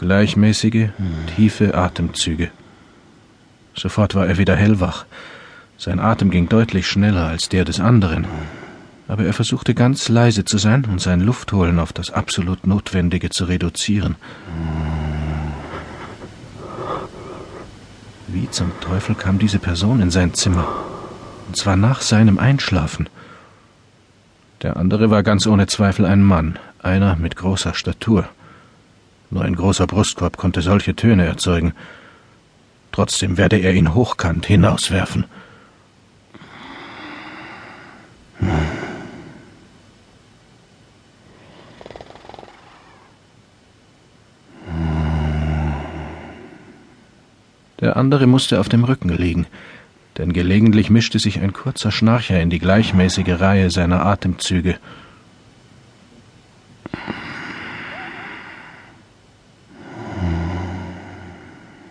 Gleichmäßige, tiefe Atemzüge. Sofort war er wieder hellwach. Sein Atem ging deutlich schneller als der des anderen. Aber er versuchte ganz leise zu sein und sein Luftholen auf das absolut Notwendige zu reduzieren. Wie zum Teufel kam diese Person in sein Zimmer? Und zwar nach seinem Einschlafen. Der andere war ganz ohne Zweifel ein Mann, einer mit großer Statur. Nur ein großer Brustkorb konnte solche Töne erzeugen. Trotzdem werde er ihn hochkant hinauswerfen. Der andere musste auf dem Rücken liegen, denn gelegentlich mischte sich ein kurzer Schnarcher in die gleichmäßige Reihe seiner Atemzüge.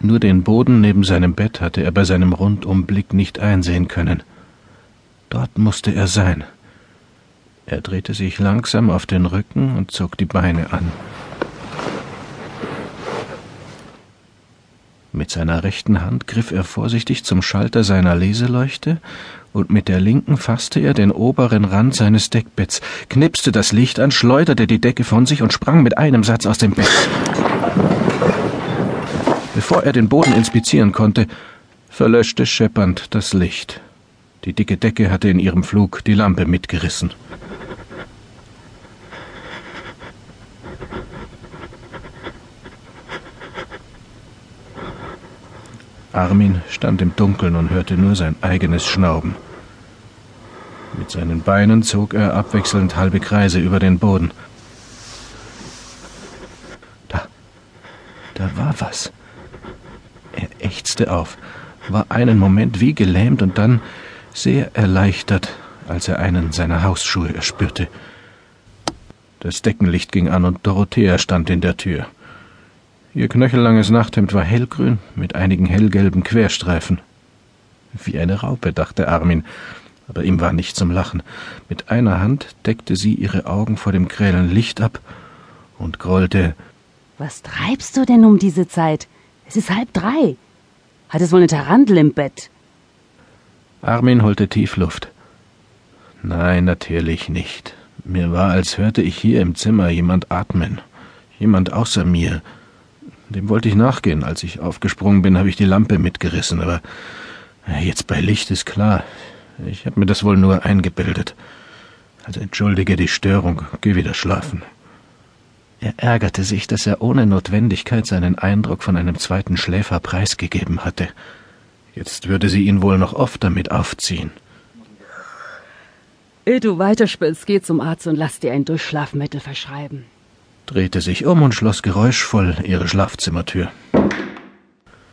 Nur den Boden neben seinem Bett hatte er bei seinem Rundumblick nicht einsehen können. Dort musste er sein. Er drehte sich langsam auf den Rücken und zog die Beine an. Mit seiner rechten Hand griff er vorsichtig zum Schalter seiner Leseleuchte und mit der linken fasste er den oberen Rand seines Deckbetts, knipste das Licht an, schleuderte die Decke von sich und sprang mit einem Satz aus dem Bett. Bevor er den Boden inspizieren konnte, verlöschte scheppernd das Licht. Die dicke Decke hatte in ihrem Flug die Lampe mitgerissen. Armin stand im Dunkeln und hörte nur sein eigenes Schnauben. Mit seinen Beinen zog er abwechselnd halbe Kreise über den Boden. Da, da war was. Ächzte auf, war einen Moment wie gelähmt und dann sehr erleichtert, als er einen seiner Hausschuhe erspürte. Das Deckenlicht ging an und Dorothea stand in der Tür. Ihr knöchellanges Nachthemd war hellgrün mit einigen hellgelben Querstreifen. Wie eine Raupe, dachte Armin, aber ihm war nicht zum Lachen. Mit einer Hand deckte sie ihre Augen vor dem grellen Licht ab und grollte Was treibst du denn um diese Zeit? Es ist halb drei. Hat es wohl eine Tarantel im Bett? Armin holte tief Luft. Nein, natürlich nicht. Mir war, als hörte ich hier im Zimmer jemand atmen. Jemand außer mir. Dem wollte ich nachgehen. Als ich aufgesprungen bin, habe ich die Lampe mitgerissen, aber jetzt bei Licht ist klar. Ich habe mir das wohl nur eingebildet. Also entschuldige die Störung, geh wieder schlafen. Er ärgerte sich, dass er ohne Notwendigkeit seinen Eindruck von einem zweiten Schläfer preisgegeben hatte. Jetzt würde sie ihn wohl noch oft damit aufziehen. Ehe du weiterspielst, geh zum Arzt und lass dir ein Durchschlafmittel verschreiben drehte sich um und schloss geräuschvoll ihre Schlafzimmertür.